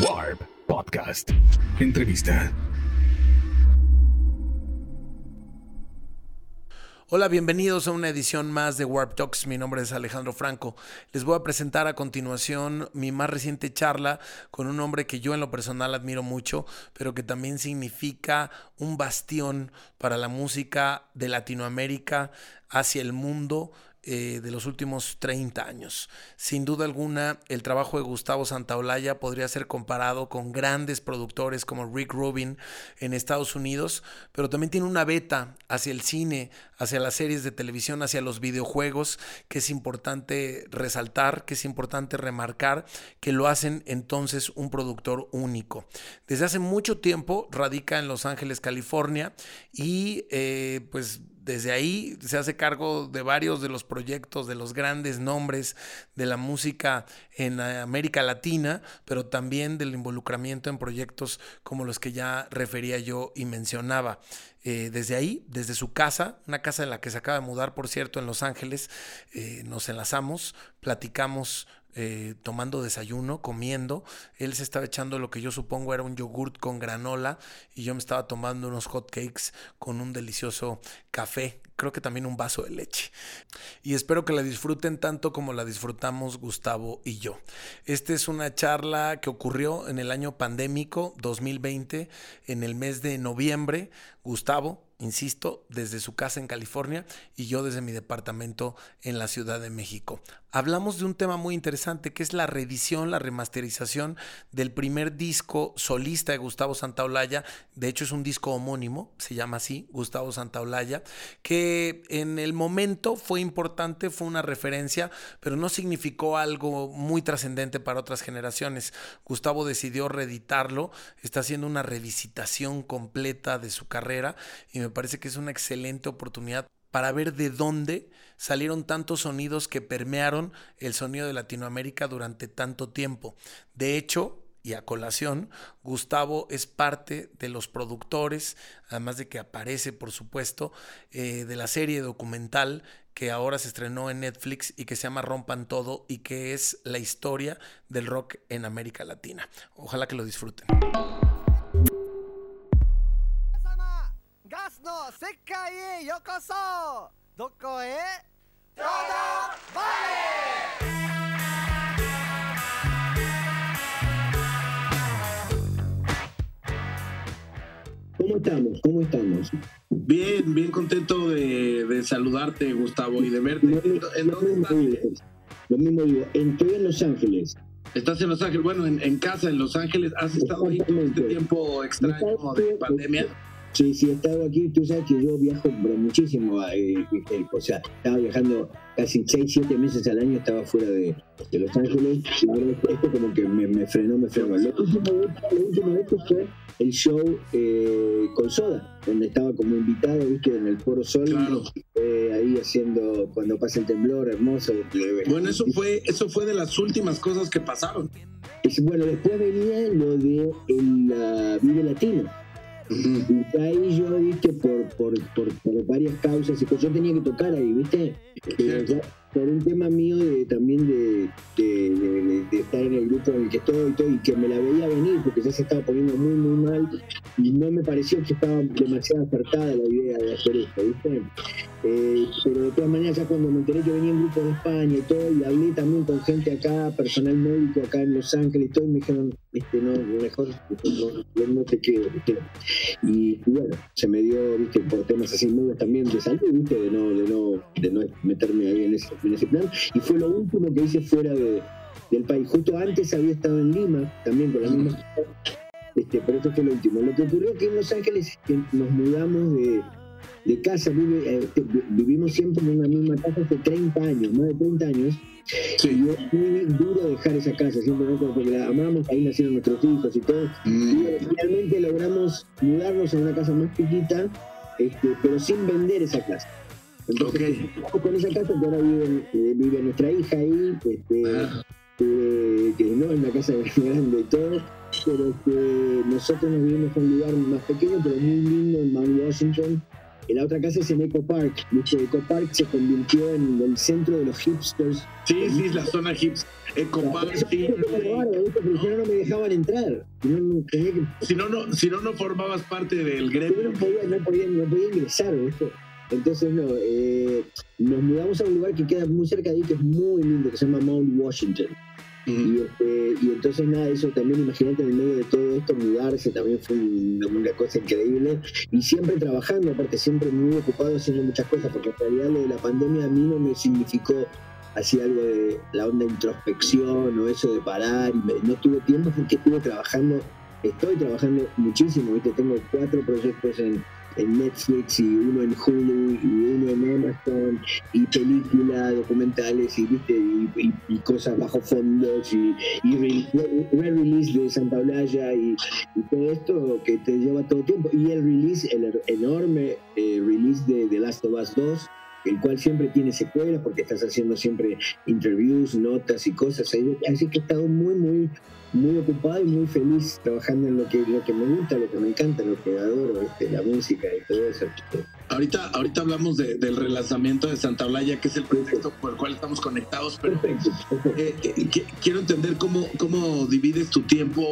Warp Podcast. Entrevista. Hola, bienvenidos a una edición más de Warp Talks. Mi nombre es Alejandro Franco. Les voy a presentar a continuación mi más reciente charla con un hombre que yo en lo personal admiro mucho, pero que también significa un bastión para la música de Latinoamérica hacia el mundo eh, de los últimos 30 años. Sin duda alguna, el trabajo de Gustavo Santaolalla podría ser comparado con grandes productores como Rick Rubin en Estados Unidos, pero también tiene una beta hacia el cine, hacia las series de televisión, hacia los videojuegos, que es importante resaltar, que es importante remarcar, que lo hacen entonces un productor único. Desde hace mucho tiempo radica en Los Ángeles, California, y eh, pues desde ahí se hace cargo de varios de los proyectos, de los grandes nombres de la música en América Latina, pero también del involucramiento en proyectos como los que ya refería yo y mencionaba. Eh, desde ahí, desde su casa, una casa en la que se acaba de mudar, por cierto, en Los Ángeles, eh, nos enlazamos, platicamos eh, tomando desayuno, comiendo. Él se estaba echando lo que yo supongo era un yogurt con granola y yo me estaba tomando unos hot cakes con un delicioso café. Creo que también un vaso de leche. Y espero que la disfruten tanto como la disfrutamos Gustavo y yo. Esta es una charla que ocurrió en el año pandémico 2020, en el mes de noviembre. Gustavo, insisto, desde su casa en California y yo desde mi departamento en la Ciudad de México. Hablamos de un tema muy interesante que es la reedición, la remasterización del primer disco solista de Gustavo Santaolalla. De hecho, es un disco homónimo, se llama así, Gustavo Santaolalla, que en el momento fue importante, fue una referencia, pero no significó algo muy trascendente para otras generaciones. Gustavo decidió reeditarlo, está haciendo una revisitación completa de su carrera y me parece que es una excelente oportunidad para ver de dónde salieron tantos sonidos que permearon el sonido de Latinoamérica durante tanto tiempo. De hecho, y a colación, Gustavo es parte de los productores, además de que aparece, por supuesto, eh, de la serie documental que ahora se estrenó en Netflix y que se llama Rompan Todo y que es la historia del rock en América Latina. Ojalá que lo disfruten. ¿Cómo estamos? ¿Cómo estamos? Bien, bien contento de, de saludarte, Gustavo, y de verte. Lo, ¿En lo dónde estás? digo, lo mismo digo, estoy en Los Ángeles. Estás en Los Ángeles, bueno, en, en casa en Los Ángeles. ¿Has estado ahí todo este tiempo extraño de pandemia? Sí, sí, he estado aquí, tú sabes que yo viajo pero muchísimo, eh, eh, o sea, estaba viajando casi 6, 7 meses al año, estaba fuera de, de Los Ángeles, y ahora esto, como que me, me frenó, me frenó. Lo último, lo último de esto fue el show eh, con Soda, donde estaba como invitado, viste, en el Foro Sol, Claro. eh, ahí haciendo cuando pasa el temblor, hermoso. eh, Bueno, eso fue, eso fue de las últimas cosas que pasaron. Es- bueno, después venía lo de el ah, Vive Latino. Y ahí yo, viste, por, por, por, por varias causas, y pues yo tenía que tocar ahí, viste, Eh, por un tema mío de, también de, de, de- de- de estar en el grupo en el que estoy y todo, y que me la veía venir, porque ya se estaba poniendo muy, muy mal, y no me pareció que estaba demasiado acertada la idea de hacer esto, viste. Eh, pero de todas maneras, ya cuando me enteré, yo venía en grupo de España y todo, y hablé también con gente acá, personal médico acá en Los Ángeles y todo, y me dijeron, este, no, mejor no, no te quedo, ¿viste? Y, y bueno, se me dio, viste, por temas así medios también de salud, viste, de no, de no, de no meterme ahí en ese, en ese plan. Y fue lo último que hice fuera de, del país. Justo antes había estado en Lima, también con la misma este, pero esto fue lo último. Lo que ocurrió que en Los Ángeles es que nos mudamos de, de casa, vive, eh, vi- vivimos siempre en una misma casa hace 30 años, más de 30 años, y Sí. yo muy duro dejar esa casa, siempre ¿no? porque la amamos, ahí nacieron nuestros hijos y todo, y finalmente logramos mudarnos a una casa más chiquita, este, pero sin vender esa casa. Entonces, con esa casa que ahora vive, eh, vive nuestra hija ahí, este, Ah, eh, que no es una casa grande y todo, pero que nosotros nos vivimos en un lugar más pequeño, pero muy lindo en Mount Washington, y la otra casa es en Eco Park. ¿viste? Eco Park se convirtió en el centro de los hipsters. Sí, sí, la zona hipster. Eco Park, sí. si no, no me dejaban entrar. Si no, no, si no, no formabas parte del gremio. No podía, no podía, no podía ingresar, ¿viste? Entonces, no, eh, nos mudamos a un lugar que queda muy cerca de ahí, que es muy lindo, que se llama Mount Washington. Y, este, y, entonces, nada, eso también, imagínate, en el medio de todo esto, mudarse también fue una, cosa increíble. Y siempre trabajando, aparte, siempre muy ocupado haciendo muchas cosas, porque en realidad lo de la pandemia a mí no me significó así algo de la onda de introspección o eso de parar. Y no tuve tiempo porque estuve trabajando, estoy trabajando muchísimo, ¿viste? Tengo cuatro proyectos en en Netflix y uno en Hulu y uno en Amazon y películas, documentales y viste y, cosas bajo fondos y, re-release de Santa Blaya y, todo esto que te lleva todo tiempo. Y el release, el enorme eh, release de The Last of Us 2 el cual siempre tiene secuelas porque estás haciendo siempre interviews, notas y cosas. Así que he estado muy, muy, muy ocupado y muy feliz trabajando en lo que, lo que me gusta, lo que me encanta, lo que adoro, este, la música y todo eso. Ahorita, ahorita hablamos del relanzamiento de Santa Blaya, que es el proyecto por el cual estamos conectados, pero eh, eh, quiero entender cómo, cómo divides tu tiempo,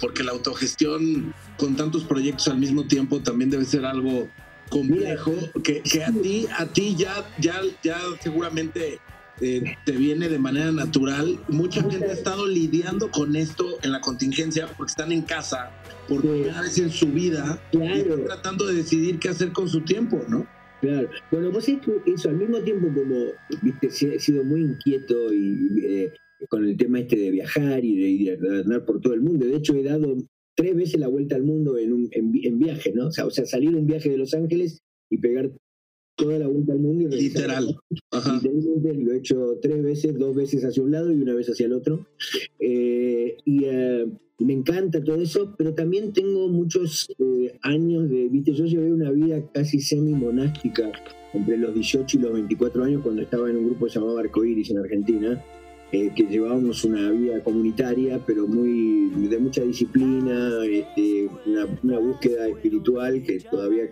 porque la autogestión con tantos proyectos al mismo tiempo también debe ser algo complejo que, que, a ti a ti ya ya ya seguramente eh, te viene de manera natural. Mucha gente ha estado lidiando con esto en la contingencia porque están en casa por primera vez en su vida y están tratando de decidir qué hacer con su tiempo no Claro. Bueno, vos eso al mismo tiempo como, viste, he sido muy inquieto y eh, con el tema este de viajar y de, de, andar por todo el mundo. De hecho, he dado tres veces la vuelta al mundo en, un, en, viaje, ¿no? O sea, o sea, salir un viaje de Los Ángeles y pegar toda la vuelta al mundo. Y Literal. Literalmente lo he hecho tres veces, dos veces hacia un lado y una vez hacia el otro. Eh, y eh, me encanta todo eso, pero también tengo muchos eh, años de, viste, yo llevé una vida casi semi-monástica entre los 18 y los 24 años cuando estaba en un grupo llamado Arcoiris en Argentina eh, que llevábamos una vida comunitaria, pero muy de mucha disciplina, este, una, búsqueda espiritual que todavía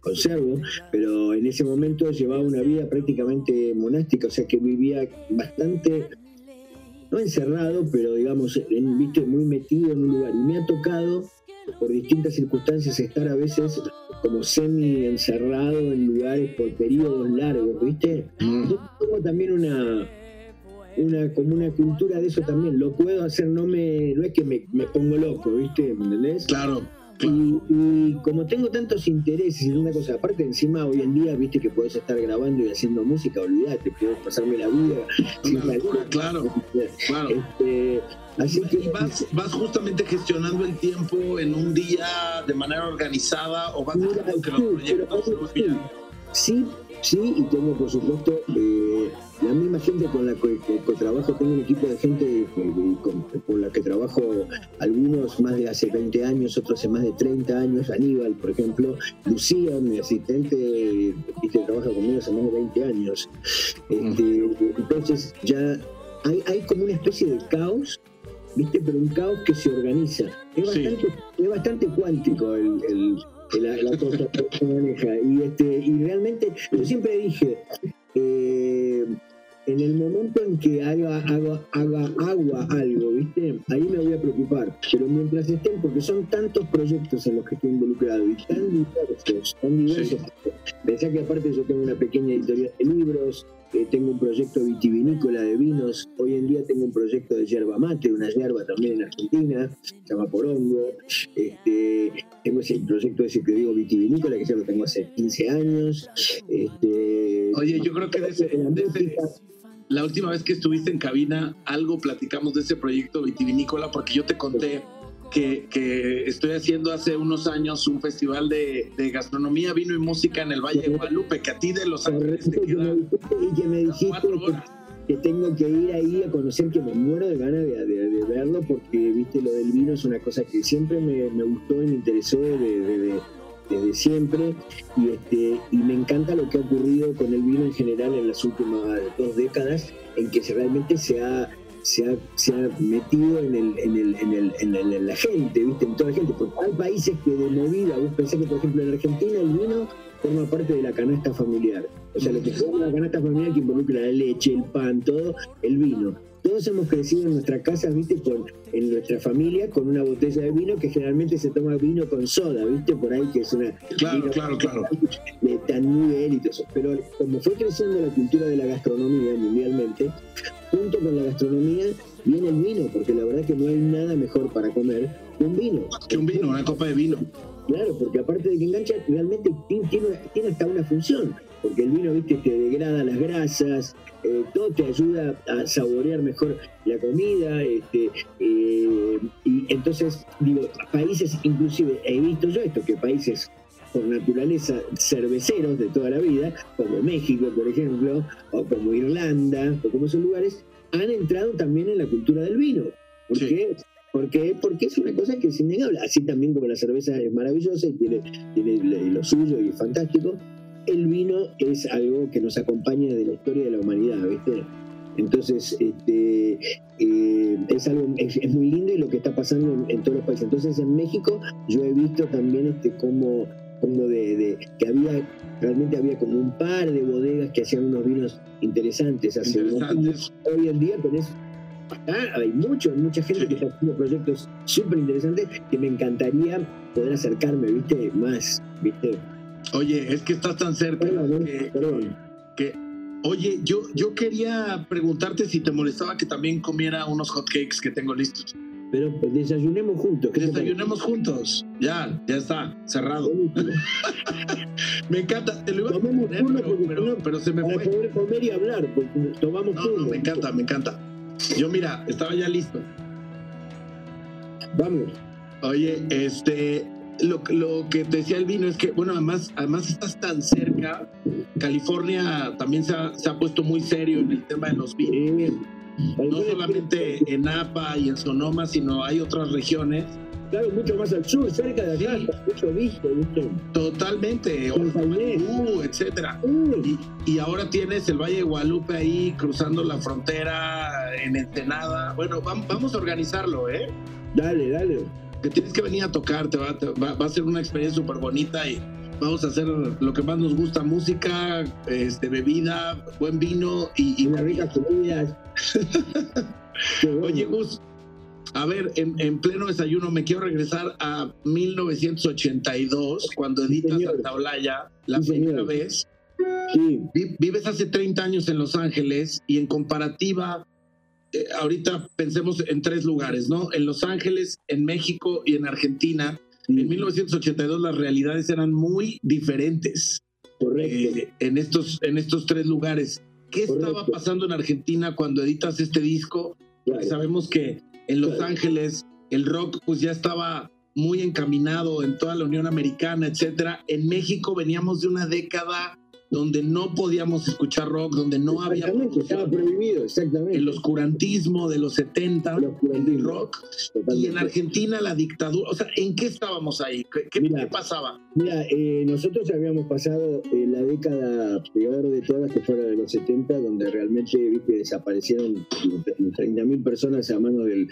conservo, pero en ese momento llevaba una vida prácticamente monástica, o sea que vivía bastante, no encerrado, pero digamos, viste, muy metido en un lugar. Y me ha tocado, por distintas circunstancias, estar a veces como semi encerrado en lugares por periodos largos, ¿viste? Mm. Yo tengo también una, una, como una cultura de eso también. Lo puedo hacer, no me no es que me, pongo loco, ¿viste? ¿Me entendés? Claro. Y, como tengo tantos intereses y una cosa, aparte encima hoy en día, viste que puedes estar grabando y haciendo música, olvídate, puedo pasarme la vida. claro, claro. Este, así que vas, vas justamente gestionando el tiempo en un día de manera organizada o vas que los proyectos Sí, sí, y tengo por supuesto eh, la misma gente con la que, trabajo, tengo un equipo de gente con, la que trabajo, algunos más de hace 20 años, otros hace más de 30 años, Aníbal, por ejemplo, Lucía, mi asistente, que trabaja conmigo hace más de 20 años. Este, entonces ya hay, hay como una especie de caos ¿viste? Pero un caos que se organiza. Es bastante, es bastante cuántico el, la, cosa que se maneja. Y, este, y realmente, yo siempre dije, eh, en el momento en que haga, haga, haga agua algo, ¿viste? Ahí me voy a preocupar. Pero mientras estén, porque son tantos proyectos en los que estoy involucrado y tan diversos, tan diversos. Pensá que aparte yo tengo una pequeña editorial de libros, eh, tengo un proyecto vitivinícola de vinos, hoy en día tengo un proyecto de yerba mate, una yerba también en Argentina, se llama Porongo. Este, tengo ese proyecto ese que digo vitivinícola, que ya lo tengo hace 15 años. Este, Oye, yo creo que de ese, la última vez que estuviste en cabina, algo platicamos de ese proyecto vitivinícola, porque yo te conté que, que estoy haciendo hace unos años un festival de, de, gastronomía, vino y música en el Valle de Guadalupe, que a ti de Los Ángeles te queda y que me dijiste que, tengo que ir ahí a conocer, que me muero de ganas de, de, verlo, porque viste lo del vino es una cosa que siempre me, me gustó y me interesó de desde siempre y, este, y me encanta lo que ha ocurrido con el vino en general en las últimas dos décadas, en que realmente se ha, se ha, se ha metido en, el, en, el, en, el, en, la gente, ¿viste? en toda la gente, porque hay países que de movida, vos pensás que por ejemplo en Argentina el vino forma parte de la canasta familiar. O sea, lo que forma la canasta familiar que involucra la leche, el pan, todo, el vino. Todos hemos crecido en nuestra casa, viste, con, en nuestra familia con una botella de vino que generalmente se toma vino con soda, viste, por ahí que es una... Claro, claro, claro. De tan nivel y todo eso. Pero como fue creciendo la cultura de la gastronomía mundialmente, junto con la gastronomía viene el vino, porque la verdad que no hay nada mejor para comer que un vino. Que un vino, una copa de vino. Claro, porque aparte de que engancha, realmente tiene, tiene hasta una función, porque el vino, viste, te degrada las grasas, eh, todo te ayuda a saborear mejor la comida, este, eh, y entonces, digo, países, inclusive, he visto yo esto, que países por naturaleza cerveceros de toda la vida, como México, por ejemplo, o como Irlanda, o como esos lugares, han entrado también en la cultura del vino. ¿Por Sí. qué? Porque, porque es una cosa que es innegable. Así también como la cerveza es maravillosa y tiene, tiene lo suyo y es fantástico, el vino es algo que nos acompaña desde la historia de la humanidad, ¿viste? Entonces, este, eh, es algo es, es muy lindo y lo que está pasando en, en todos los países. Entonces, en México yo he visto también este cómo, cómo de, de- que había realmente había como un par de bodegas que hacían unos vinos interesantes hace unos. Interesantes. Hoy en día tenés acá hay mucho, mucha gente que está haciendo proyectos súper interesantes que me encantaría poder acercarme, ¿viste? Más, ¿viste? Oye, es que estás tan cerca Perdón, que, perdón. que- oye, yo, yo quería preguntarte si te molestaba que también comiera unos hotcakes que tengo listos. Pero pues, desayunemos juntos. Desayunemos juntos. Ya, ya está, cerrado. Buenísimo. Me encanta, te lo iba a Tomemos poner, turno pero, porque pero- si no, pero se me Para fue. poder comer y hablar, porque tomamos No, turno. no, me encanta, me encanta. Yo mira, estaba ya listo. Vamos. Oye, este, lo, lo que te decía el vino es que, bueno, además, además estás tan cerca. California también se ha, se ha puesto muy serio en el tema de los vinos. No solamente en Napa y en Sonoma, sino hay otras regiones. Claro, mucho más al sur, cerca de acá, Sí. mucho visto, ¿viste? Totalmente. Malibu, etcétera. Y, y ahora tienes el Valle de Guadalupe ahí cruzando la frontera en Ensenada. Bueno, vam- vamos a organizarlo, ¿eh? dale, dale. Que tienes que venir a tocar, te va, te va- va a ser una experiencia súper bonita y vamos a hacer lo que más nos gusta, música, este, bebida, buen vino y, y comidas. Qué bueno. Oye, Gus, a ver, en, en pleno desayuno me quiero regresar a 1982, cuando editas señor. Santa Olaya la Sí, primera señor. vez. Sí, Vi- Vives hace 30 años en Los Ángeles y en comparativa, eh, ahorita pensemos en tres lugares, ¿no? En Los Ángeles, en México y en Argentina. En 1982 las realidades eran muy diferentes correcto. eh, en, estos, en estos tres lugares. ¿Qué estaba pasando en Argentina cuando editas este disco? claro. Sabemos que en Los Claro. Ángeles el rock pues ya estaba muy encaminado en toda la Unión Americana, etcétera. En México veníamos de una década donde no podíamos escuchar rock, donde no había estaba prohibido, exactamente. el oscurantismo de los 70 El rock y en Argentina la dictadura, o sea, ¿en qué estábamos ahí? ¿Qué, qué- Mira. qué pasaba? Mira, eh, nosotros habíamos pasado eh, la década peor de todas, que fue la de los 70, donde realmente viste, desaparecieron 30.000 personas a manos del,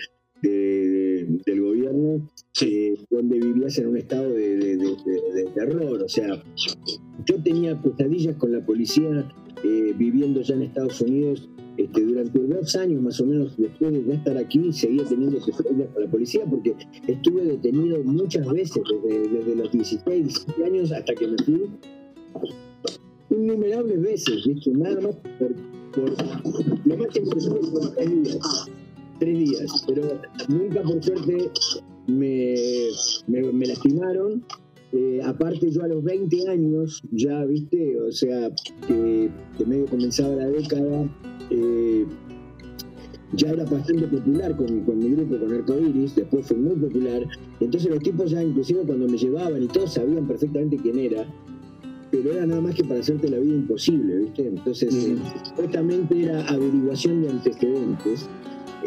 de- de- del gobierno, donde vivías en un estado de, terror. O sea, yo tenía pesadillas con la policía eh, viviendo ya en Estados Unidos. Este, durante dos años más o menos después de estar aquí, seguía teniendo pesadillas con la policía porque estuve detenido muchas veces, desde, los 16, 17 años hasta que me fui, innumerables veces, ¿viste? Nada más por, por lo más que me fueron tres días, tres días, pero nunca por suerte me, me, me lastimaron. Eh, aparte yo a los 20 años, ya, ¿viste? O sea, que, que medio comenzaba la década, eh, ya era bastante popular con, con mi grupo, con Arcoiris, después fue muy popular. Entonces los tipos ya, inclusive cuando me llevaban y todos sabían perfectamente quién era, pero era nada más que para hacerte la vida imposible, ¿viste? Entonces, eh, supuestamente era averiguación de antecedentes.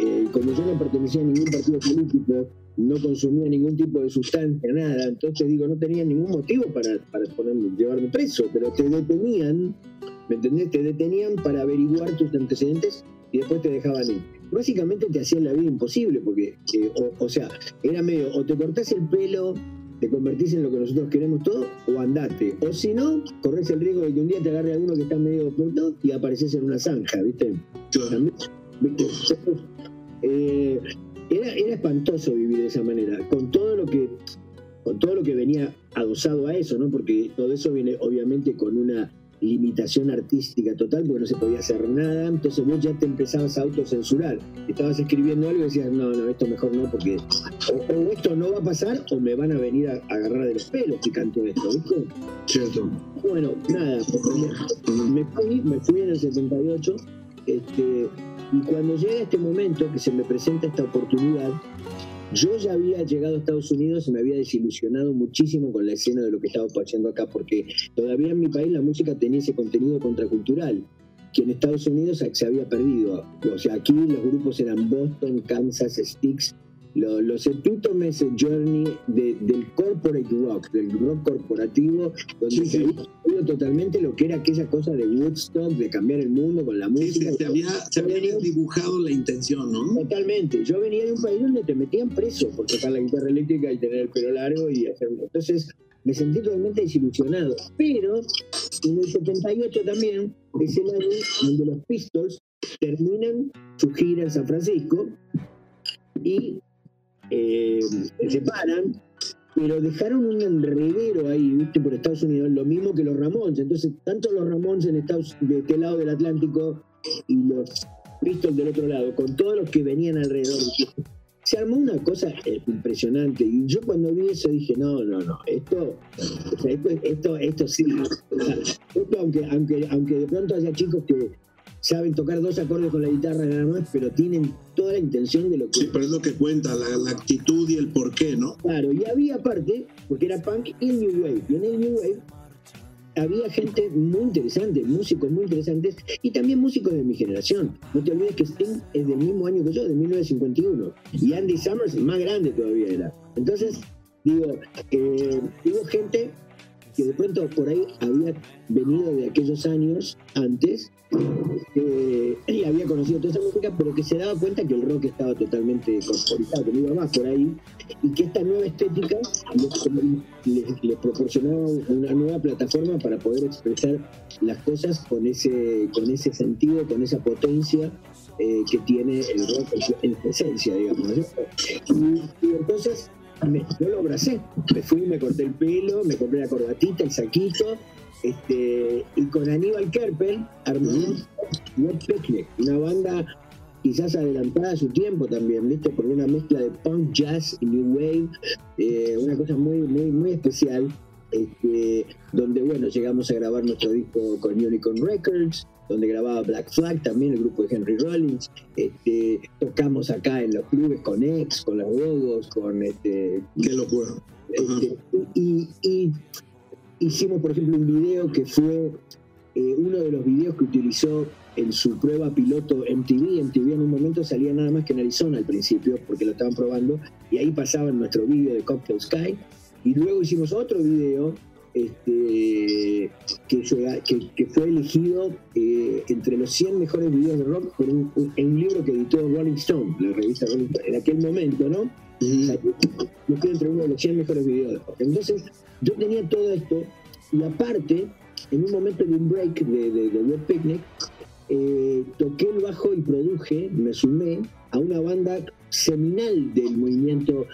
Eh, como yo no pertenecía a ningún partido político, no consumía ningún tipo de sustancia, nada, entonces digo, no tenía ningún motivo para, para ponerme, llevarme preso, pero te detenían, ¿me entendés? Te detenían para averiguar tus antecedentes y después te dejaban ir. Básicamente te hacían la vida imposible, porque, eh, o, o sea, era medio, o te cortás el pelo te convertís en lo que nosotros queremos todo o andate. O si no, corres el riesgo de que un día te agarre alguno que está medio oculto y apareces en una zanja, ¿viste? ¿Viste? Eh, era, era espantoso vivir de esa manera, con todo lo que con todo lo que venía adosado a eso, ¿no? Porque todo eso viene obviamente con una limitación artística total porque no se podía hacer nada, entonces vos ya te empezabas a autocensurar. Estabas escribiendo algo y decías, no, no, esto mejor no, porque o, o esto no va a pasar o me van a venir a, agarrar de los pelos si canto esto, ¿viste? Cierto. Bueno, nada, me, me fui, me fui en el 78, este, y cuando llega este momento que se me presenta esta oportunidad, yo ya había llegado a Estados Unidos y me había desilusionado muchísimo con la escena de lo que estaba pasando acá, porque todavía en mi país la música tenía ese contenido contracultural, que en Estados Unidos se había perdido. O sea, aquí los grupos eran Boston, Kansas, Sticks, lo- los epítomes de Journey de- del corporate rock, del rock corporativo, donde Sí, se había totalmente lo que era aquella cosa de Woodstock, de cambiar el mundo con la música. sí, se había, se había dibujado la intención, ¿no? Totalmente. Yo venía de un país donde te metían preso por tocar la guitarra eléctrica y tener el pelo largo y hacerlo. Entonces me sentí totalmente desilusionado. Pero en el 78 también es el año donde los Pistols terminan su gira en San Francisco y eh, se separan. Pero dejaron un enredero ahí, ¿viste? Por Estados Unidos, lo mismo que los Ramones. Entonces, tanto los Ramones en Estados, de este lado del Atlántico y los Pistols del otro lado, con todos los que venían alrededor. Se armó una cosa eh, impresionante. Y yo cuando vi eso dije, no, no, no, esto, o sea, esto, esto, esto sí. O sea, esto aunque, aunque, aunque de pronto haya chicos que saben tocar dos acordes con la guitarra nada más, pero tienen toda la intención de lo que Sí, pero es lo que cuenta, la, la actitud y el porqué, ¿no? Claro, y había aparte, porque era punk y el New Wave. Y en el New Wave había gente muy interesante, músicos muy interesantes y también músicos de mi generación. No te olvides que Sting es del mismo año que yo, de 1951. Y Andy Summers más grande todavía era. Entonces, digo, eh, hubo gente que de pronto por ahí había venido de aquellos años antes eh, y había conocido toda esa música, pero que se daba cuenta que el rock estaba totalmente corporizado, que no iba más por ahí, y que esta nueva estética les, les- les proporcionaba una nueva plataforma para poder expresar las cosas con ese, con ese sentido, con esa potencia eh, que tiene el rock en su, en su esencia, digamos. Y, y entonces me, yo lo abracé, me fui, me corté el pelo, me compré la corbatita, el saquito, este, y con Aníbal Kerper armamos Wet Picnic, una banda quizás adelantada a su tiempo también, ¿viste? Porque una mezcla de punk, jazz y new wave, eh, una cosa muy, muy, muy especial, este, donde, bueno, llegamos a grabar nuestro disco con Unicorn Records, donde grababa Black Flag, también el grupo de Henry Rollins, este, tocamos acá en los clubes con X, con los Gogos, con este, Qué locura. Este, y, y hicimos, por ejemplo, un video que fue eh, uno de los videos que utilizó en su prueba piloto MTV. MTV en un momento salía nada más que en Arizona al principio, porque lo estaban probando, y ahí pasaban nuestro video de Cocktail Sky. Y luego hicimos otro video este, que, fue- que- que fue elegido eh, entre los 100 mejores videos de rock por un, un- en un libro que editó Rolling Stone, la revista Rolling Stone, en aquel momento, ¿no? Yo estoy entre uno de los 100 mejores videos de rock. Entonces, yo tenía todo esto, y aparte, en un momento de un break de, de, de Web Picnic, eh, toqué el bajo y produje, me sumé a una banda seminal del movimiento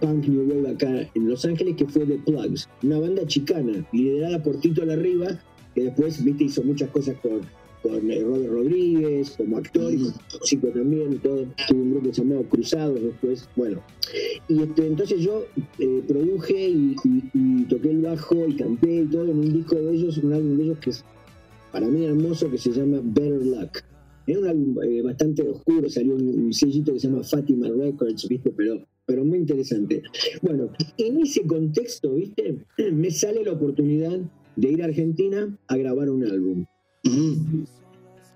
punk new wave acá en Los Ángeles, que fue The Plugs, una banda chicana, liderada por Tito Larriba, que después, viste, hizo muchas cosas con, con eh, Robert Rodríguez, como actor y músico también, todo. Tuvo un grupo llamado Cruzados después, bueno. Y este, entonces yo eh, produje y, y- y toqué el bajo y canté y todo en un disco de ellos, un álbum de ellos que es para mí hermoso, que se llama Better Luck. Es un álbum eh, bastante oscuro, salió un, un sellito que se llama Fatima Records, ¿viste? Pero, pero muy interesante. Bueno, en ese contexto, ¿viste? Me sale la oportunidad de ir a Argentina a grabar un álbum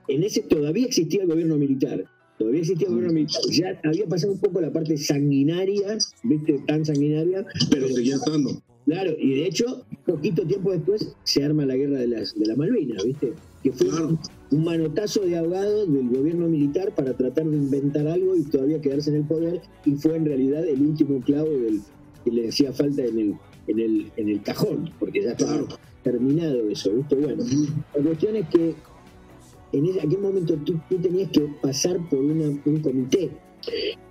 en ese todavía existía el gobierno militar. Todavía existía el gobierno militar. Ya había pasado un poco la parte sanguinaria, ¿viste? Tan sanguinaria. Pero seguía estando. Claro, y de hecho, poquito tiempo después se arma la guerra de las, de las Malvinas, ¿viste? Que fue Claro. un manotazo de ahogado del gobierno militar para tratar de inventar algo y todavía quedarse en el poder, y fue en realidad el último clavo del, que le hacía falta en el, en el, en el cajón, porque ya estaba Claro. terminado eso, ¿viste? Bueno, la cuestión es que en ese- aquel momento tú, tú tenías que pasar por una- un comité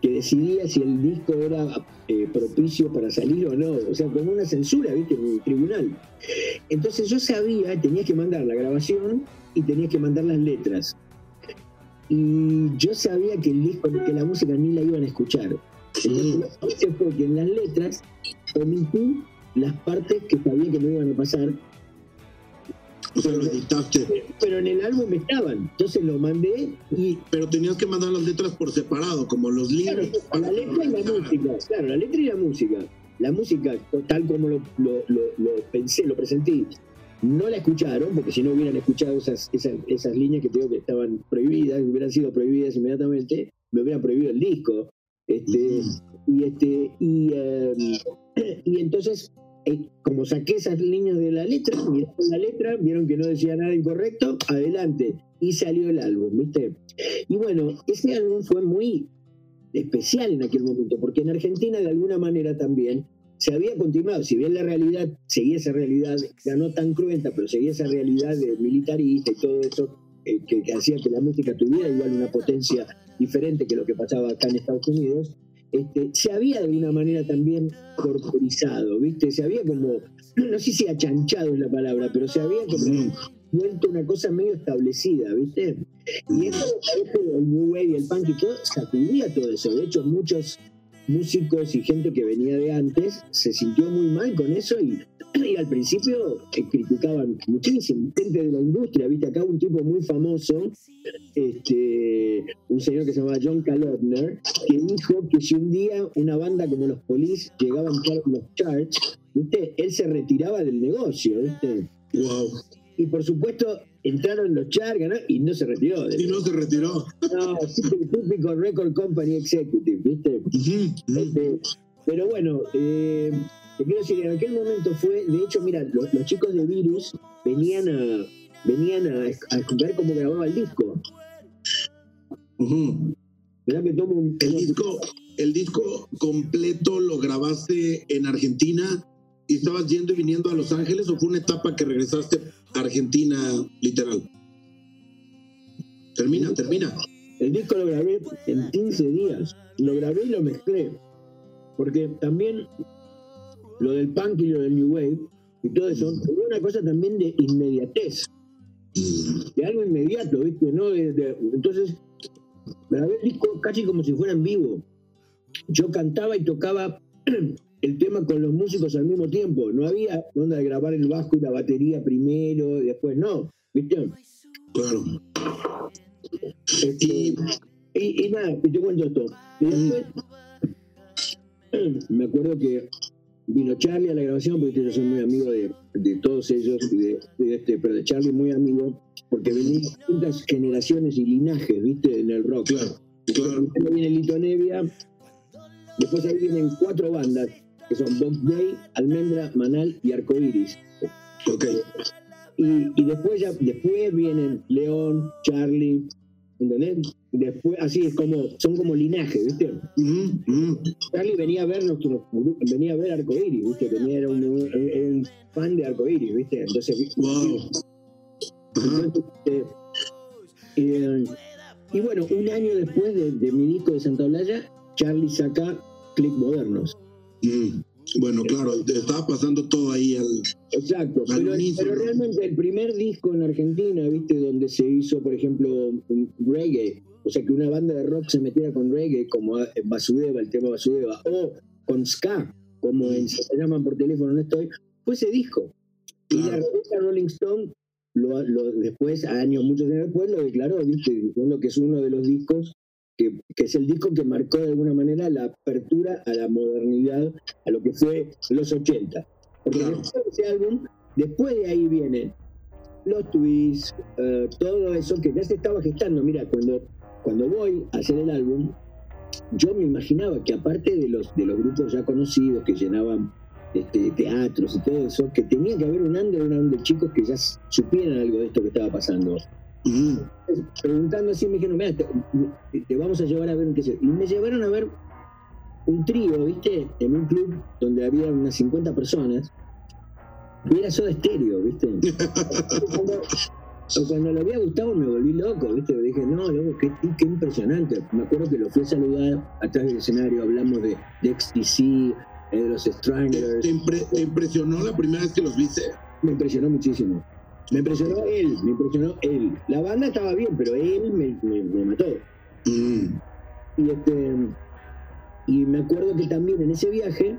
que decidía si el disco era eh, propicio para salir o no, o sea, como una censura, ¿viste? En el tribunal. Entonces yo sabía, tenías que mandar la grabación y tenías que mandar las letras. Y yo sabía que el disco, que la música ni la iban a escuchar. Entonces lo que hice fue que en las letras omití las partes que sabía que no iban a pasar O sea, lo editaste. pero en el álbum estaban. Entonces lo mandé y Pero tenías que mandar las letras por separado, como los claro, libros. la letra y la música. Claro, la letra y la música. La música, tal como lo, lo- lo- lo pensé, lo presenté, no la escucharon, porque si no hubieran escuchado esas, esas, esas líneas que tengo que estaban prohibidas, hubieran sido prohibidas inmediatamente, me hubieran prohibido el disco. Este, y este y, eh, y entonces como saqué esas líneas de la letra miraron la letra vieron que no decía nada incorrecto adelante. Y salió el álbum viste y bueno ese álbum fue muy especial en aquel momento porque en Argentina de alguna manera también se había continuado. Si bien la realidad seguía esa realidad ya no tan cruenta pero seguía esa realidad de militarista y todo eso eh, que, que hacía que la música tuviera igual una potencia diferente que lo que pasaba acá en Estados Unidos, este, se había de alguna manera también corporizado, ¿viste? Se había como, no sé si achanchado es la palabra, pero se había como vuelto una cosa medio establecida, ¿viste? Y eso, eso, el New Wave y el punk y todo, sacudía todo eso. De hecho, muchos músicos y gente que venía de antes se sintió muy mal con eso y, al principio eh, criticaban muchísimo. Gente de la industria, ¿viste? Acá un tipo muy famoso, este, un señor que se llama John Kalodner, que dijo que si un día una banda como los Police llegaba a los charts, ¿viste? Él se retiraba del negocio, ¿viste? Y por supuesto, entraron los charts ¿no? y no se retiró. Y no se retiró. No, sí, el típico Record Company Executive, ¿viste? Este, pero bueno, eh, te quiero decir, en aquel momento fue, de hecho, mira, los, los chicos de Virus venían a venían a, a escuchar cómo grababa el disco. Ujú. Mirá que tomo un... El disco, el disco completo lo grabaste en Argentina y estabas yendo y viniendo a Los Ángeles o fue una etapa que regresaste Argentina literal. Termina, termina. El disco lo grabé en 15 días. Lo grabé y lo mezclé. Porque también lo del punk y lo del new wave y todo eso, tenía una cosa también de inmediatez. De algo inmediato, ¿viste? ¿No? De- entonces, grabé el disco casi como si fuera en vivo. Yo cantaba y tocaba el tema con los músicos al mismo tiempo. No había onda de grabar el bajo y la batería primero y después no. ¿Viste? Claro. Este, Y y, y nada, y te cuento esto. Y después, me acuerdo que vino Charlie a la grabación, porque yo soy muy amigo de, de todos ellos, y de, de este, pero de Charlie muy amigo, porque venían distintas generaciones y linajes, ¿viste? En el rock. claro, claro. Primero viene Lito Nevia, después ahí vienen cuatro bandas, que son Box Day, Almendra, Manal y Arcoiris. Ok. Y, y después ya, después vienen León, Charlie, ¿entendés? Después, así es como, son como linaje, ¿viste? Charlie venía a ver nuestro venía a ver Arcoiris, ¿viste? Venía, era un, fan de Arcoiris, ¿viste? Entonces, Wow. Entonces, eh, y bueno, un año después de, de mi disco de Santa Olalla, Charlie saca Click Modernos. Mm. Bueno, claro, estaba pasando todo ahí al. Exacto, Al pero, realmente el primer disco en Argentina, ¿viste? Donde se hizo, por ejemplo, un reggae, o sea, que una banda de rock se metiera con reggae, como Vasudeva, el tema Vasudeva, o con ska, como en Se me llaman por teléfono, no estoy, fue ese disco. Y la revista Rolling Stone, lo, lo- después, años, muchos años después, lo declaró, ¿viste? Diciendo que es uno de los discos, que, que es el disco que marcó de alguna manera la apertura a la modernidad, a lo que fue los 80. Porque Claro. después de ese álbum, después de ahí vienen los twists, eh, todo eso que ya se estaba gestando. Mira, cuando, cuando voy a hacer el álbum, yo me imaginaba que aparte de los, de los grupos ya conocidos que llenaban este, teatros y todo eso, que tenía que haber un underground de chicos que ya supieran algo de esto que estaba pasando. Preguntando así, me dijeron, mira, te, te vamos a llevar a ver qué sé. Y me llevaron a ver un trío, ¿viste? En un club donde había unas 50 personas. Y era Soda Estéreo, ¿viste? cuando, cuando lo vi a Gustavo me volví loco, ¿viste? Dije, no, loco, qué, qué impresionante. Me acuerdo que lo fui a saludar atrás del escenario, hablamos de, de XTC, eh, de los Stranglers. ¿Te, impre- te impresionó la primera vez que los viste? Me impresionó muchísimo. Me impresionó él, me impresionó él. La banda estaba bien, pero él me, me, me mató. Mm. Y, este, y me acuerdo que también en ese viaje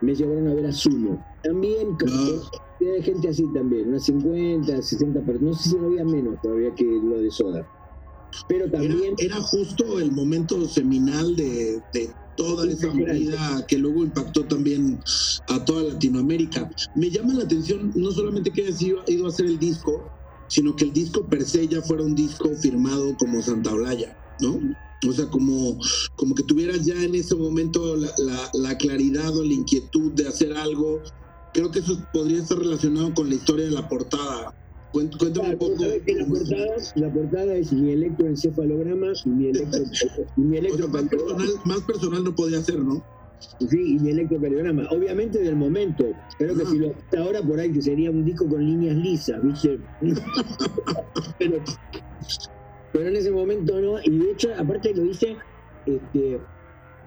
me llevaron a ver a Sumo. También con Ah. gente así también, unas 50, 60 personas. No sé si no había menos todavía que lo de Soda. Pero Era, también era justo el momento seminal de, de toda esa movida que luego impactó también a toda Latinoamérica. Me llama la atención no solamente que hayas ido, ido a hacer el disco, sino que el disco per se ya fuera un disco firmado como Santa Olaya, ¿no? O sea, como, como que tuvieras ya en ese momento la, la- la claridad o la inquietud de hacer algo. Creo que eso podría estar relacionado con la historia de la portada. Cuént- Cuéntame un poco. ¿sabes que la, portada, la portada es mi electroencefalograma y mi electro y mi O sea, más electrocardiograma. personal, más personal no podía ser, ¿no? Sí, y mi electrocardiograma. Obviamente del momento. Creo que Ah. si lo hasta ahora por ahí que sería un disco con líneas lisas, ¿viste? pero, pero en ese momento no. Y de hecho, aparte lo hice, este,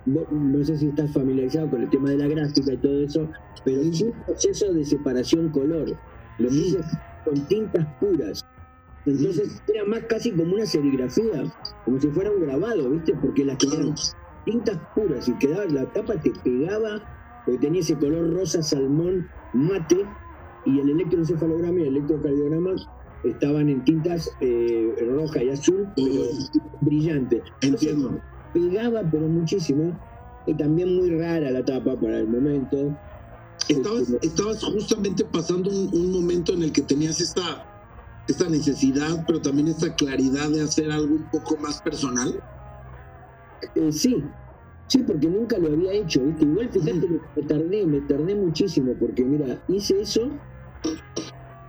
vos- no sé si estás familiarizado con el tema de la gráfica y todo eso, pero hice un proceso de separación color. Lo hice con tintas puras. Entonces era más casi como una serigrafía, como si fuera un grabado, ¿viste? Porque las Claro. tenían tintas puras y quedaba, la tapa te pegaba, porque tenía ese color rosa salmón mate, y el electroencefalograma y el electrocardiograma estaban en tintas eh, roja y azul, pero brillante. Entiendo. Pegaba, pero muchísimo, y también muy rara la tapa para el momento. Estabas, Este, estabas justamente pasando un, un momento en el que tenías esta, esta necesidad, pero también esta claridad de hacer algo un poco más personal. Eh, sí, sí, porque nunca lo había hecho, ¿viste? Igual fíjate me tardé, me tardé muchísimo, porque mira, hice eso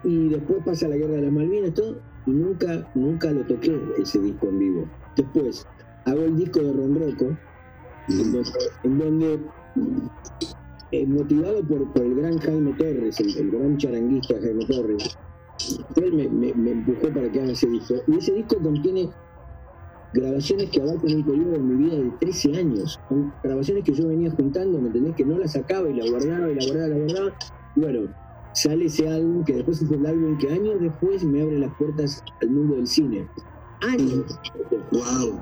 y después pasa la guerra de las Malvinas, todo, y nunca, nunca lo toqué ese disco en vivo. Después hago el disco de Ron Rocco, en donde, eh, motivado por, por el gran Jaime Torres, el, el gran charanguista Jaime Torres, él me, me- me empujó para que haga ese disco. Y ese disco contiene grabaciones que abarcan un periodo de mi vida de 13 años. Son grabaciones que yo venía juntando, ¿me entendés? Que no las sacaba y la guardaba y la guardaba y la guardaba. Y bueno, sale ese álbum que después es el álbum que años después me abre las puertas al mundo del cine. Años. Wow.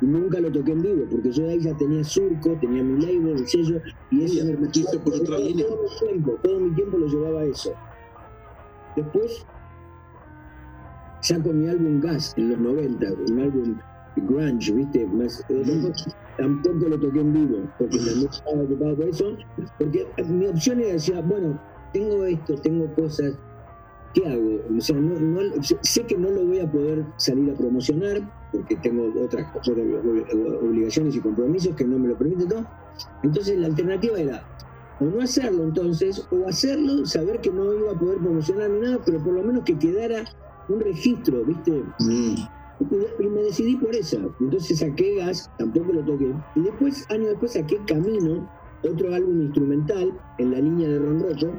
Nunca lo toqué en vivo, porque yo ahí ya tenía surco, tenía mi label, el sello, y eso te metiste por otra todo, línea. todo mi tiempo, todo mi tiempo lo llevaba a eso. Después saco mi álbum Gas en los 90, un álbum grunge, ¿viste? Más, eh, tampoco lo toqué en vivo, porque también estaba ocupado por eso, porque mi opción era decir, bueno, tengo esto, tengo cosas, ¿qué hago? O sea, no, no- sé- que no lo voy a poder salir a promocionar, porque tengo otras cosas, obligaciones y compromisos que no me lo permiten todo. Entonces la alternativa era o no hacerlo entonces, o hacerlo, saber que no iba a poder promocionar ni nada, pero por lo menos que quedara un registro, ¿viste? Mm. Y, me decidí por esa. Entonces saqué Gas, tampoco lo toqué. Y después, años después, saqué Camino, otro álbum instrumental en la línea de Ron Rocco,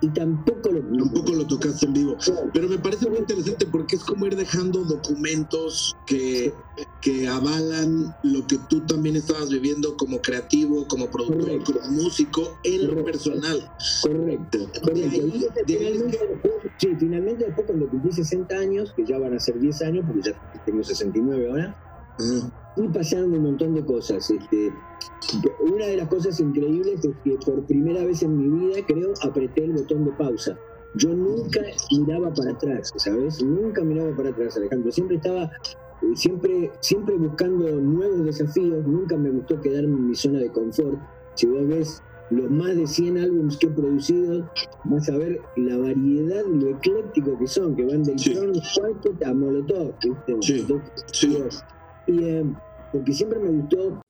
y tampoco lo Tampoco lo tocaste en vivo. Pero me parece muy interesante porque es como ir dejando documentos que, que avalan lo que tú también estabas viviendo como creativo, como productor, Correcto. como músico, en lo Correcto. personal. Correcto, correcto. De ahí- Y de ahí es finalmente, después, sí, finalmente después cuando cumplí 60 años, que ya van a ser 10 años, porque ya tengo 69 ahora, Ah, y pasaron un montón de cosas. Este, una de las cosas increíbles es que por primera vez en mi vida, creo, apreté el botón de pausa. Yo nunca miraba para atrás, ¿sabes? Nunca miraba para atrás, Alejandro. Siempre estaba, eh, siempre, siempre buscando nuevos desafíos. Nunca me gustó quedarme en mi zona de confort. Si vos ves los más de 100 álbumes que he producido, vas a ver la variedad, lo ecléctico que son, que van del Sí. Tron Quartet a Molotov. ¿viste? Sí. Entonces, sí. y, eh, porque siempre me gustó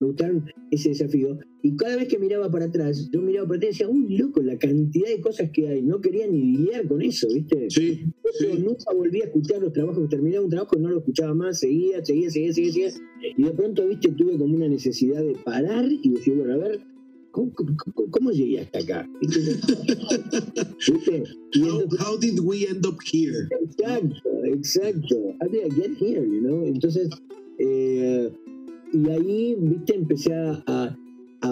me gustaron ese desafío. Y cada vez que miraba para atrás, yo miraba para atrás y decía, uy, loco, la cantidad de cosas que hay. No quería ni lidiar con eso, ¿viste? Sí, Yo nunca volví a escuchar los trabajos. Terminaba un trabajo, no lo escuchaba más, seguía, seguía, seguía, seguía, seguía. Y de pronto, ¿viste? Tuve como una necesidad de parar y decir, bueno, a ver, ¿cómo, cómo, cómo- cómo llegué hasta acá? Y How, how did we end up here? Exacto, exacto. How did I get here, you know? Entonces, eh, y ahí, viste, empecé a, a-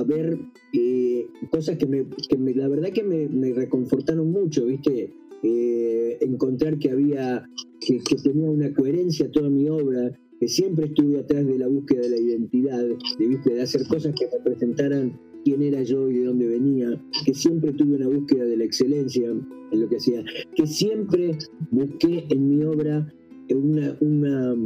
ver eh, cosas que, me, que me- la verdad que me, me reconfortaron mucho, viste. Eh, encontrar que había, que, tenía una coherencia toda mi obra, que siempre estuve atrás de la búsqueda de la identidad, de, ¿viste? de hacer cosas que representaran quién era yo y de dónde venía, que siempre tuve una búsqueda de la excelencia en lo que hacía, que siempre busqué en mi obra una, una-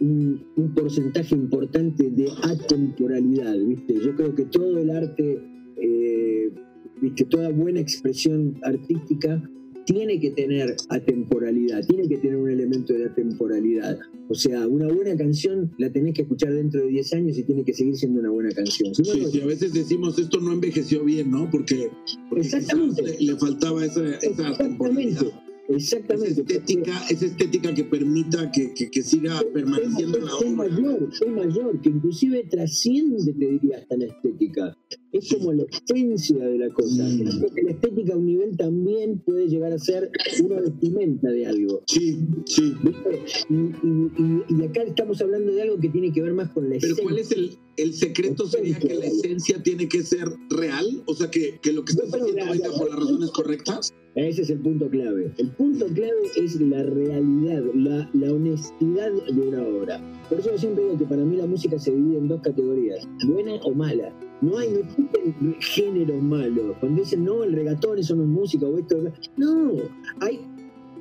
un, un porcentaje importante de atemporalidad, ¿viste? Yo creo que todo el arte, eh, ¿viste? Toda buena expresión artística tiene que tener atemporalidad, tiene que tener un elemento de atemporalidad. O sea, una buena canción la tenés que escuchar dentro de 10 años y tiene que seguir siendo una buena canción. Si no, Sí, no- sí, a veces decimos esto no envejeció bien, ¿no? Porque, Exactamente. le, le faltaba esa, esa Exactamente. Exactamente. estética, esa estética que permita que, que, que siga permaneciendo en la es obra. mayor, es mayor, que inclusive trasciende, te diría, hasta la estética. Es como la esencia de la cosa. Mm. La estética a un nivel también puede llegar a ser una vestimenta de algo. Sí, sí. Y, y- y- y acá estamos hablando de algo que tiene que ver más con la Pero esencia. ¿cuál es el, el secreto? ¿Sería que la esencia tiene que ser real? O sea, que, que lo que estás No, pero haciendo la- por las razones correctas. Ese es el punto clave. El punto clave es la realidad, la, la honestidad de una obra. Por eso yo siempre digo que para mí la música se divide en dos categorías, buena o mala. No hay, no existen géneros. Cuando dicen, no, el regatón, eso no es música, o esto... No, hay,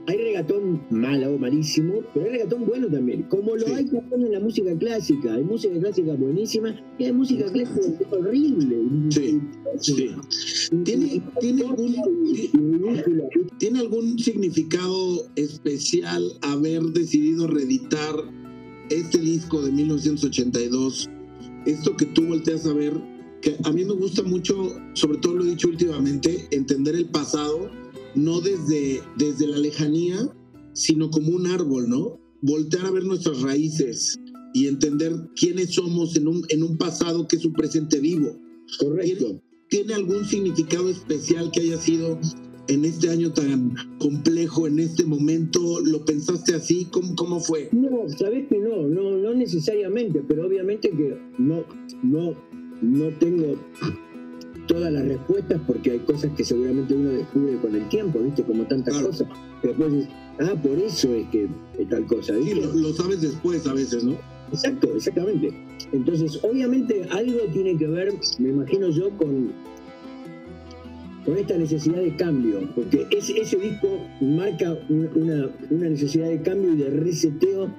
hay regatón malo malísimo, pero hay regatón bueno también. Como lo Sí. hay también en la música clásica. Hay música clásica buenísima y hay música clásica horrible. Sí, sí. ¿Tiene- tiene algún-. ¿Tiene algún significado especial haber decidido reeditar este disco de 1982? Esto que tú volteas a ver, que a mí me gusta mucho, sobre todo lo he dicho últimamente, entender el pasado, no desde, desde la lejanía, sino como un árbol, ¿no? Voltear a ver nuestras raíces y entender quiénes somos en un, en un pasado que es un presente vivo. Correcto. ¿Tiene algún significado especial que haya sido en este año tan complejo, en este momento? ¿Lo pensaste así? ¿Cómo, cómo fue? No, sabes que no, no, no necesariamente, pero obviamente que no, no, no tengo todas las respuestas porque hay cosas que seguramente uno descubre con el tiempo, ¿viste? Como tantas Claro. cosas. Después dices, ah, por eso es que es tal cosa, Sí, ¿viste? lo, lo sabes después a veces, ¿no? Exacto, exactamente. Entonces, obviamente algo tiene que ver, me imagino yo, con, con esta necesidad de cambio, porque ese, ese disco marca un- una, una necesidad de cambio y de reseteo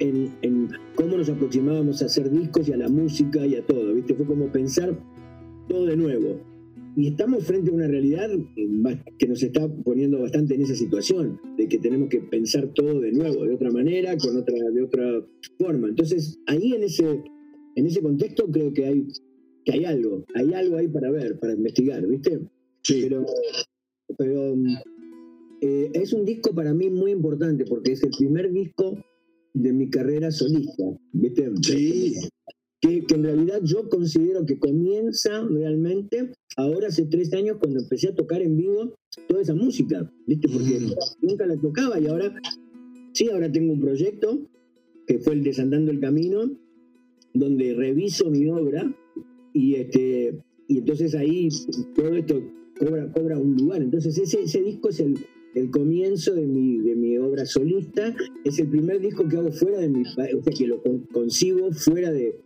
en, en cómo nos aproximábamos a hacer discos y a la música y a todo, ¿viste? Fue como pensar todo de nuevo. Y estamos frente a una realidad que nos está poniendo bastante en esa situación, de que tenemos que pensar todo de nuevo, de otra manera, con otra, de otra forma. Entonces, ahí en ese, en ese contexto creo que hay, que hay algo, hay algo ahí para ver, para investigar, ¿viste? Sí. Pero, pero eh, es un disco para mí muy importante porque es el primer disco de mi carrera solista, ¿viste? Sí. Que, que en realidad yo considero que comienza realmente ahora hace tres años cuando empecé a tocar en vivo toda esa música, ¿viste? Porque Ujú. nunca la tocaba y ahora, sí, ahora tengo un proyecto que fue el Desandando el Camino, donde reviso mi obra y este y entonces ahí todo esto cobra, cobra un lugar. Entonces ese, ese disco es el, el comienzo de mi, de mi obra solista, es el primer disco que hago fuera de mi país, o sea, que lo con- concibo fuera de,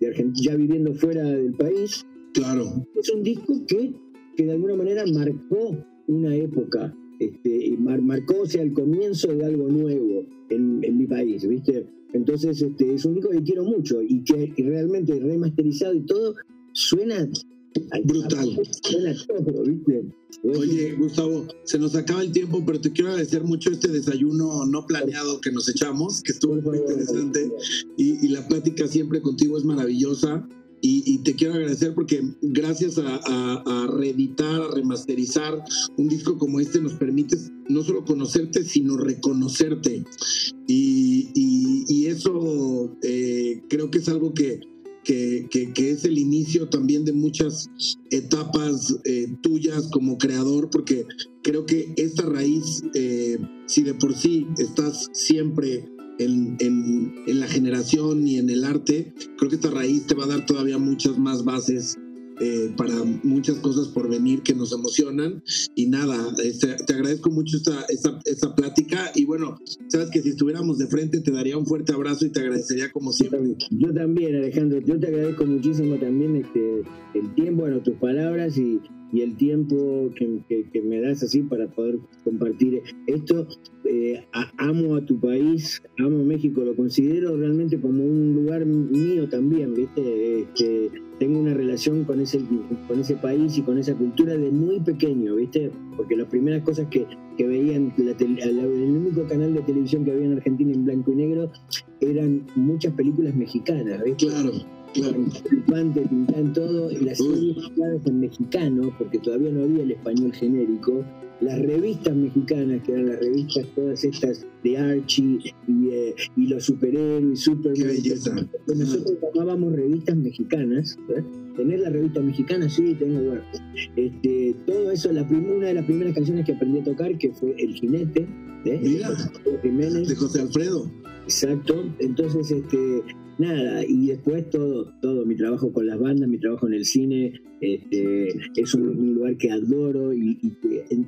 de Argentina, ya viviendo fuera del país. Claro. Es un disco que, que de alguna manera marcó una época, este, y mar- marcó, o sea, el comienzo de algo nuevo en, en mi país, ¿viste? Entonces, este, es un disco que quiero mucho y que y realmente remasterizado y todo suena Brutal. Oye, Gustavo, se nos acaba el tiempo, pero te quiero agradecer mucho este desayuno no planeado que nos echamos, que estuvo muy interesante y, y la plática siempre contigo es maravillosa. y, te quiero agradecer porque gracias a, reeditar, a remasterizar un disco como este nos permite no solo conocerte, sino reconocerte. Y, eso eh, creo que es algo que, que, es el inicio también de muchas etapas eh, tuyas como creador, porque creo que esta raíz, eh, si de por sí estás siempre en, en, la generación y en el arte, creo que esta raíz te va a dar todavía muchas más bases eh, para muchas cosas por venir que nos emocionan. Y nada, este, te agradezco mucho esta, esta, esta, plática. Y bueno, sabes que si estuviéramos de frente te daría un fuerte abrazo y te agradecería como siempre. Yo también, Alejandro, yo te agradezco muchísimo también este, el tiempo, bueno, tus palabras y, y el tiempo que, me das así para poder compartir esto. Eh, amo a tu país, amo México, lo considero realmente como un lugar mío también, ¿viste? Este, tengo una relación con ese, con ese país y con esa cultura de muy pequeño, ¿viste? Porque las primeras cosas que, que veía en el único canal de televisión que había en Argentina en blanco y negro eran muchas películas mexicanas, ¿viste? Claro. Claro. pintan todo, y las series en mexicano, porque todavía no había el español genérico, las revistas mexicanas, que eran las revistas todas estas de Archie y, eh, los superhéroes, Superman. Nosotros llamábamos revistas mexicanas. ¿eh? ¿Tener la revista mexicana? Sí, tengo, bueno. Este, todo eso, la una de las primeras canciones que aprendí a tocar, que fue El Jinete, ¿eh? de José Alfredo. Exacto. Entonces, este, nada, y después todo, todo, mi trabajo con las bandas, mi trabajo en el cine, este, es un, lugar que adoro y,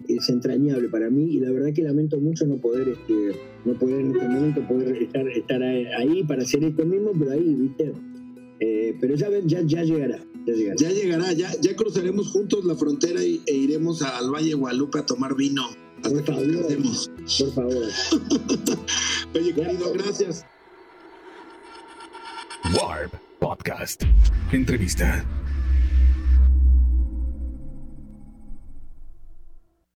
es entrañable para mí y la verdad que lamento mucho no poder, este, no poder en este momento poder estar, estar ahí para hacer esto mismo, pero ahí, viste. Eh, pero ya, ya, ya llegará. Ya llegará, ya, ya, cruzaremos juntos la frontera y, e iremos al Valle Guadalupe a tomar vino. Por favor, Por favor. Oye, querido, gracias. Warp Podcast. Entrevista.